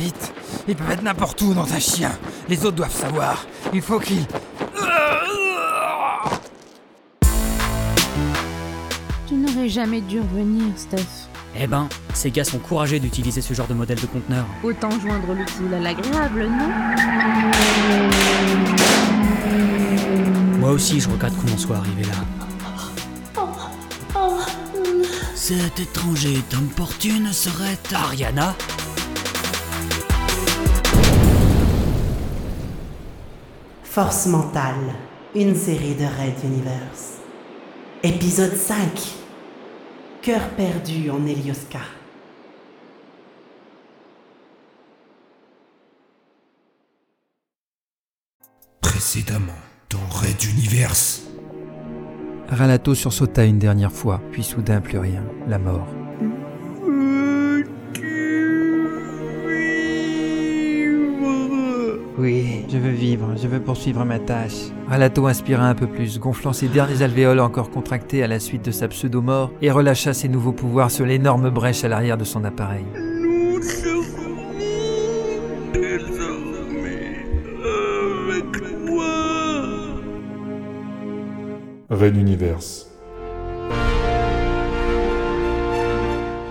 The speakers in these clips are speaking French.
vite. Ils peuvent être n'importe où dans un chien. Les autres doivent savoir. Il faut qu'ils... Tu n'aurais jamais dû revenir, Steph. Eh ben, ces gars sont courageux d'utiliser ce genre de modèle de conteneur. Autant joindre l'utile à l'agréable, non? Moi aussi, je regrette qu'on en soit arrivé là. Cet étranger d'importune serait Ariana? Force mentale, une série de Red Universe. Épisode 5. Cœur perdu en Elioska. Précédemment, dans Red Universe. Ralato sursauta une dernière fois, puis soudain plus rien. La mort. Oui, je veux vivre, je veux poursuivre ma tâche. Ralato inspira un peu plus, gonflant ses derniers alvéoles encore contractés à la suite de sa pseudo-mort, et relâcha ses nouveaux pouvoirs sur l'énorme brèche à l'arrière de son appareil. Nous serons désormais avec moi. Red Universe.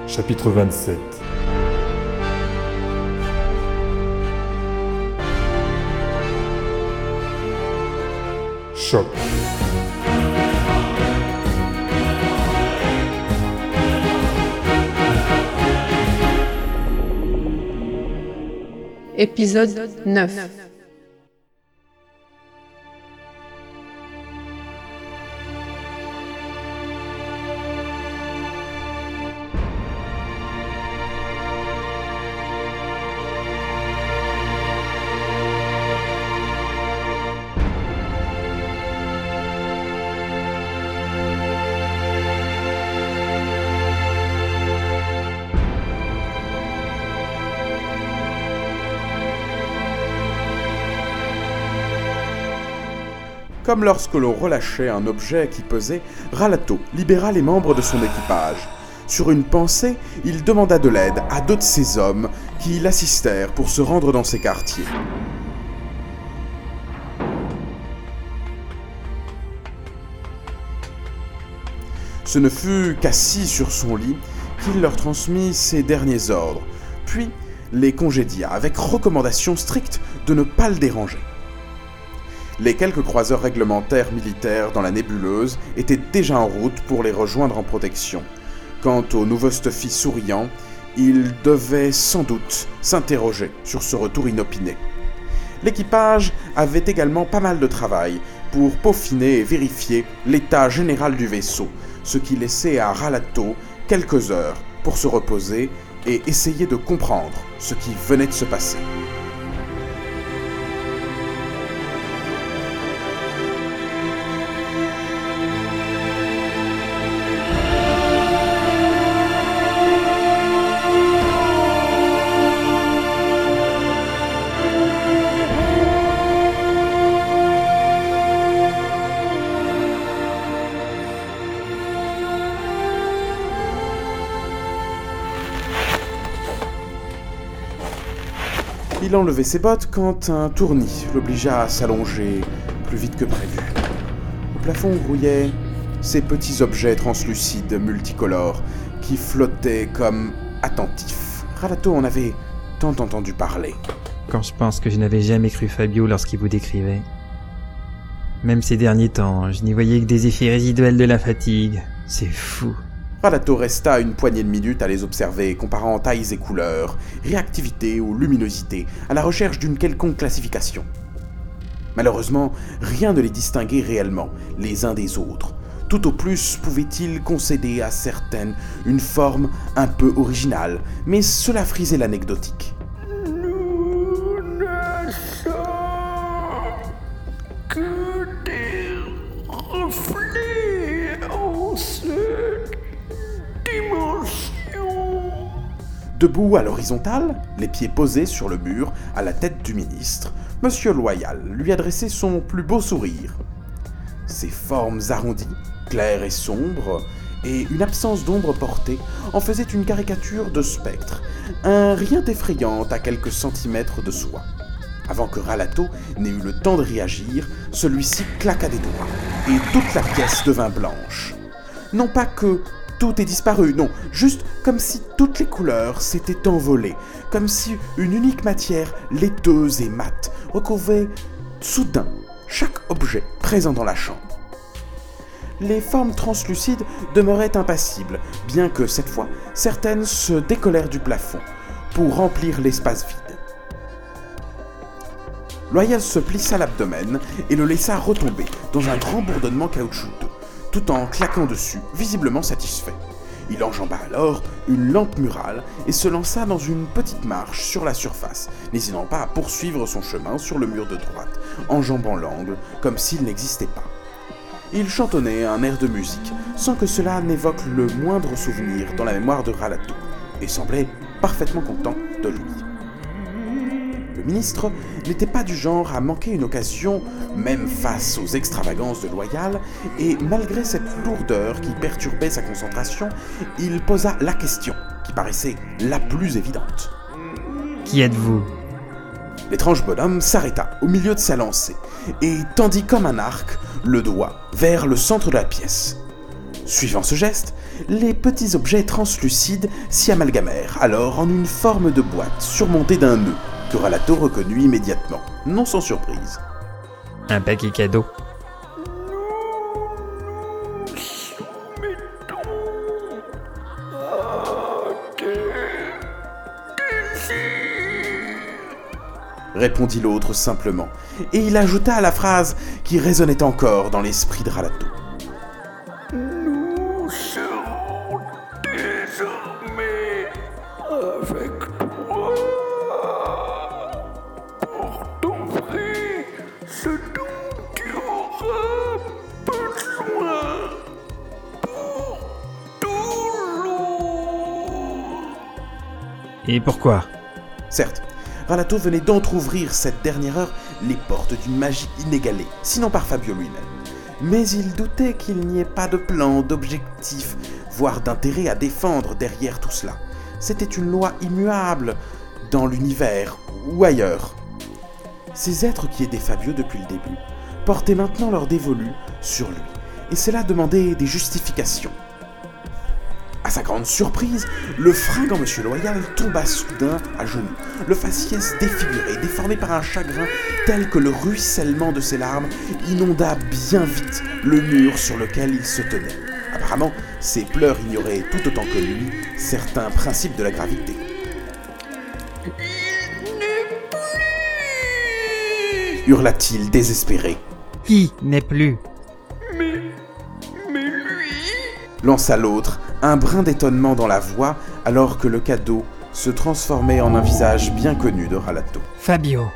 Chapitre 27 Choc. Épisode 9. Comme lorsque l'on relâchait un objet qui pesait, Ralato libéra les membres de son équipage. Sur une pensée, il demanda de l'aide à deux de ses hommes qui l'assistèrent pour se rendre dans ses quartiers. Ce ne fut qu'assis sur son lit qu'il leur transmit ses derniers ordres, puis les congédia avec recommandation stricte de ne pas le déranger. Les quelques croiseurs réglementaires militaires dans la nébuleuse étaient déjà en route pour les rejoindre en protection. Quant au nouveau Stuffy souriant, il devait sans doute s'interroger sur ce retour inopiné. L'équipage avait également pas mal de travail pour peaufiner et vérifier l'état général du vaisseau, ce qui laissait à Ralato quelques heures pour se reposer et essayer de comprendre ce qui venait de se passer. Il enlevait ses bottes quand un tournis l'obligea à s'allonger plus vite que prévu. Au plafond grouillaient ces petits objets translucides multicolores qui flottaient comme attentifs. Ralato en avait tant entendu parler. Quand je pense que je n'avais jamais cru Fabio lorsqu'il vous décrivait. Même ces derniers temps, je n'y voyais que des effets résiduels de la fatigue. C'est fou. Ralato resta une poignée de minutes à les observer, comparant tailles et couleurs, réactivité ou luminosité, à la recherche d'une quelconque classification. Malheureusement, rien ne les distinguait réellement, les uns des autres. Tout au plus pouvait-il concéder à certaines une forme un peu originale, mais cela frisait l'anecdotique. Debout à l'horizontale, les pieds posés sur le mur, à la tête du ministre, Monsieur Loyal lui adressait son plus beau sourire. Ses formes arrondies, claires et sombres, et une absence d'ombre portée en faisait une caricature de spectre, un rien d'effrayant à quelques centimètres de soi. Avant que Ralato n'ait eu le temps de réagir, celui-ci claqua des doigts, et toute la pièce devint blanche. Non pas que tout ait disparu, non, juste comme si toutes les couleurs s'étaient envolées, comme si une unique matière laiteuse et mate recouvrait soudain chaque objet présent dans la chambre. Les formes translucides demeuraient impassibles, bien que cette fois, certaines se décollèrent du plafond pour remplir l'espace vide. Loyal se plissa l'abdomen et le laissa retomber dans un grand bourdonnement caoutchouteux, tout en claquant dessus, visiblement satisfait. Il enjamba alors une lampe murale et se lança dans une petite marche sur la surface, n'hésitant pas à poursuivre son chemin sur le mur de droite, enjambant l'angle comme s'il n'existait pas. Il chantonnait un air de musique sans que cela n'évoque le moindre souvenir dans la mémoire de Ralato, et semblait parfaitement content de lui. Le ministre n'était pas du genre à manquer une occasion, même face aux extravagances de Loyal, et malgré cette lourdeur qui perturbait sa concentration, il posa la question, qui paraissait la plus évidente. Qui êtes-vous? L'étrange bonhomme s'arrêta au milieu de sa lancée, et tendit comme un arc le doigt vers le centre de la pièce. Suivant ce geste, les petits objets translucides s'y amalgamèrent alors en une forme de boîte surmontée d'un nœud, que Ralato reconnut immédiatement, non sans surprise. Un paquet cadeau. répondit l'autre simplement, et il ajouta à la phrase qui résonnait encore dans l'esprit de Ralato. Et pourquoi Certes, Ralato venait d'entr'ouvrir cette dernière heure les portes d'une magie inégalée, sinon par Fabio lui-même. Mais il doutait qu'il n'y ait pas de plan, d'objectif, voire d'intérêt à défendre derrière tout cela. C'était une loi immuable dans l'univers ou ailleurs. Ces êtres qui aidaient Fabio depuis le début portaient maintenant leur dévolu sur lui, et cela demandait des justifications. À sa grande surprise, le fringant Monsieur Loyal tomba soudain à genoux, le faciès défiguré, déformé par un chagrin tel que le ruissellement de ses larmes inonda bien vite le mur sur lequel il se tenait. Apparemment, ses pleurs ignoraient tout autant que lui certains principes de la gravité. Hurla-t-il désespéré, Qui n'est plus? Lança l'autre, un brin d'étonnement dans la voix alors que le cadeau se transformait en un visage bien connu de Ralato. Fabio.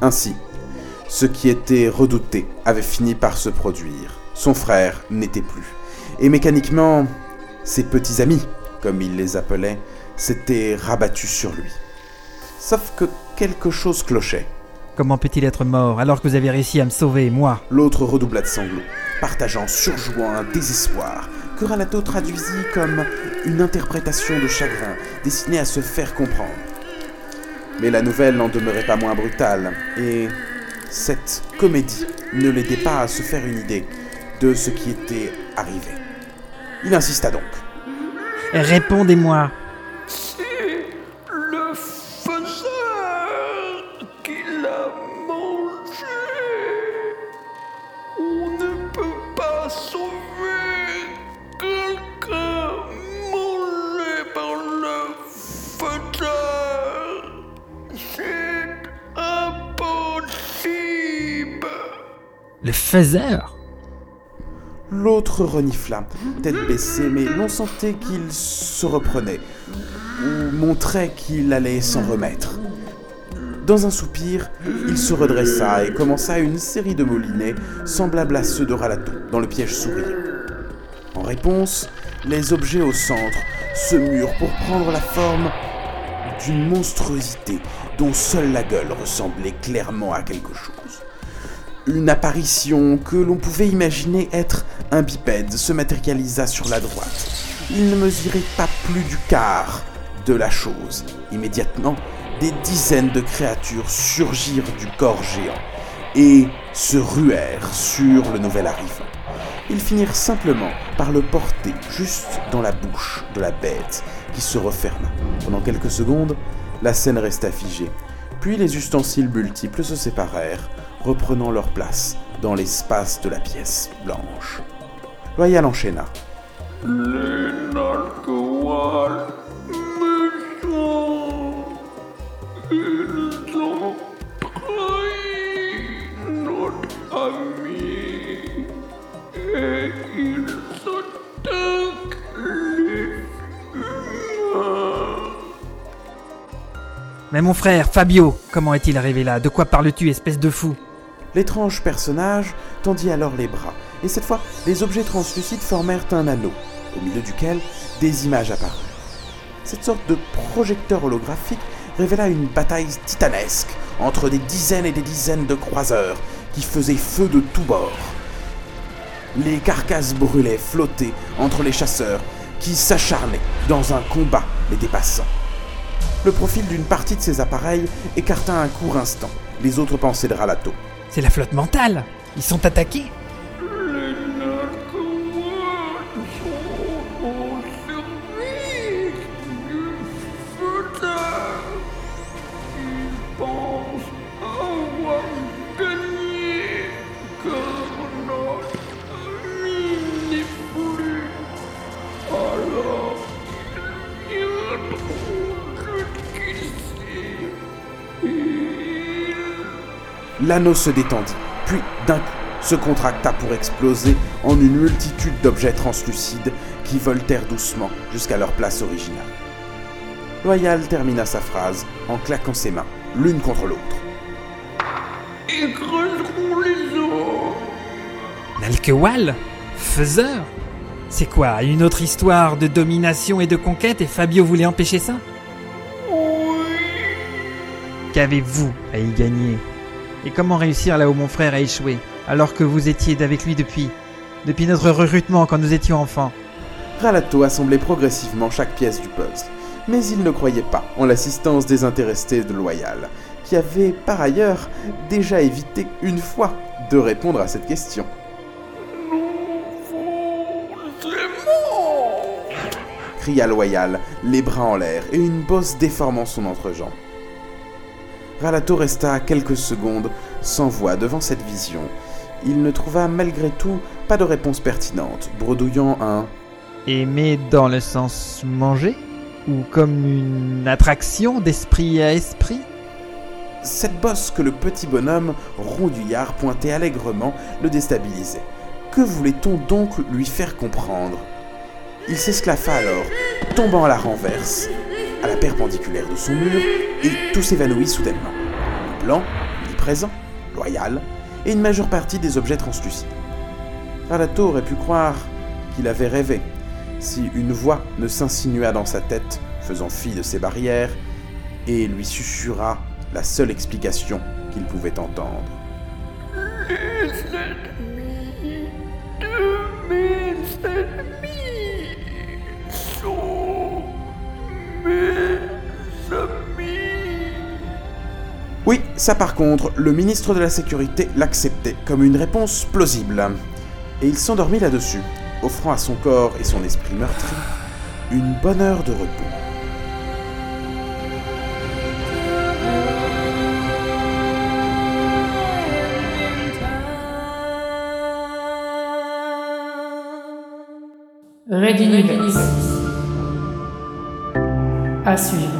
Ainsi, ce qui était redouté avait fini par se produire. Son frère n'était plus. Et mécaniquement, ses petits amis, comme il les appelait, s'étaient rabattus sur lui. Sauf que quelque chose clochait. Comment peut-il être mort alors que vous avez réussi à me sauver, moi? L'autre redoubla de sanglots, partageant surjouant un désespoir que Ralato traduisit comme une interprétation de chagrin destinée à se faire comprendre. Mais la nouvelle n'en demeurait pas moins brutale, et cette comédie ne l'aidait pas à se faire une idée de ce qui était arrivé. Il insista donc. Répondez-moi. Le L'autre renifla, tête baissée, mais l'on sentait qu'il se reprenait, ou montrait qu'il allait s'en remettre. Dans un soupir, il se redressa et commença une série de moulinets semblables à ceux de Ralato, dans le piège sourire. En réponse, les objets au centre se murent pour prendre la forme d'une monstruosité dont seule la gueule ressemblait clairement à quelque chose. Une apparition que l'on pouvait imaginer être un bipède se matérialisa sur la droite. Il ne mesurait pas plus du quart de la chose. Immédiatement, des dizaines de créatures surgirent du corps géant et se ruèrent sur le nouvel arrivant. Ils finirent simplement par le porter juste dans la bouche de la bête qui se referma. Pendant quelques secondes, la scène resta figée. Puis les ustensiles multiples se séparèrent, reprenant leur place dans l'espace de la pièce blanche. Loyal enchaîna. Les narcoals me sont... Ils ont trahi notre ami. Et ils attaquent les humains. Mais mon frère, Fabio, comment est-il arrivé là? De quoi parles-tu, espèce de fou? L'étrange personnage tendit alors les bras, et cette fois, les objets translucides formèrent un anneau, au milieu duquel des images apparurent. Cette sorte de projecteur holographique révéla une bataille titanesque entre des dizaines et des dizaines de croiseurs qui faisaient feu de tous bords. Les carcasses brûlées flottaient entre les chasseurs qui s'acharnaient dans un combat les dépassant. Le profil d'une partie de ces appareils écarta un court instant les autres pensées de Ralato. C'est la flotte mentale. Ils sont attaqués L'anneau se détendit, puis d'un coup se contracta pour exploser en une multitude d'objets translucides qui voltèrent doucement jusqu'à leur place originale. Loyal termina sa phrase en claquant ses mains, l'une contre l'autre. écraseront les autres. Nalkewal Faiseur C'est quoi Une autre histoire de domination et de conquête et Fabio voulait empêcher ça? Qu'avez-vous à y gagner? Et comment réussir là où mon frère a échoué alors que vous étiez avec lui depuis depuis notre recrutement quand nous étions enfants Ralato assemblait progressivement chaque pièce du puzzle, mais il ne croyait pas en l'assistance désintéressée de Loyal, qui avait par ailleurs déjà évité une fois de répondre à cette question. cria Loyal, les bras en l'air et une bosse déformant son entrejambe. Ralato resta quelques secondes sans voix devant cette vision. Il ne trouva malgré tout pas de réponse pertinente, bredouillant un Aimer dans le sens manger Ou comme une attraction d'esprit à esprit? Cette bosse que le petit bonhomme rondouillard pointait allègrement le déstabilisait. Que voulait-on donc lui faire comprendre? Il s'esclaffa alors, tombant à la renverse, à la perpendiculaire de son mur, et tout s'évanouit soudainement. Le plan, il présent, loyal, et une majeure partie des objets translucides. Ralato aurait pu croire qu'il avait rêvé, si une voix ne s'insinua dans sa tête, faisant fi de ses barrières, et lui susurra la seule explication qu'il pouvait entendre. Ça par contre, le ministre de la Sécurité l'acceptait comme une réponse plausible. Et il s'endormit là-dessus, offrant à son corps et son esprit meurtri une bonne heure de repos. Universe. À suivre.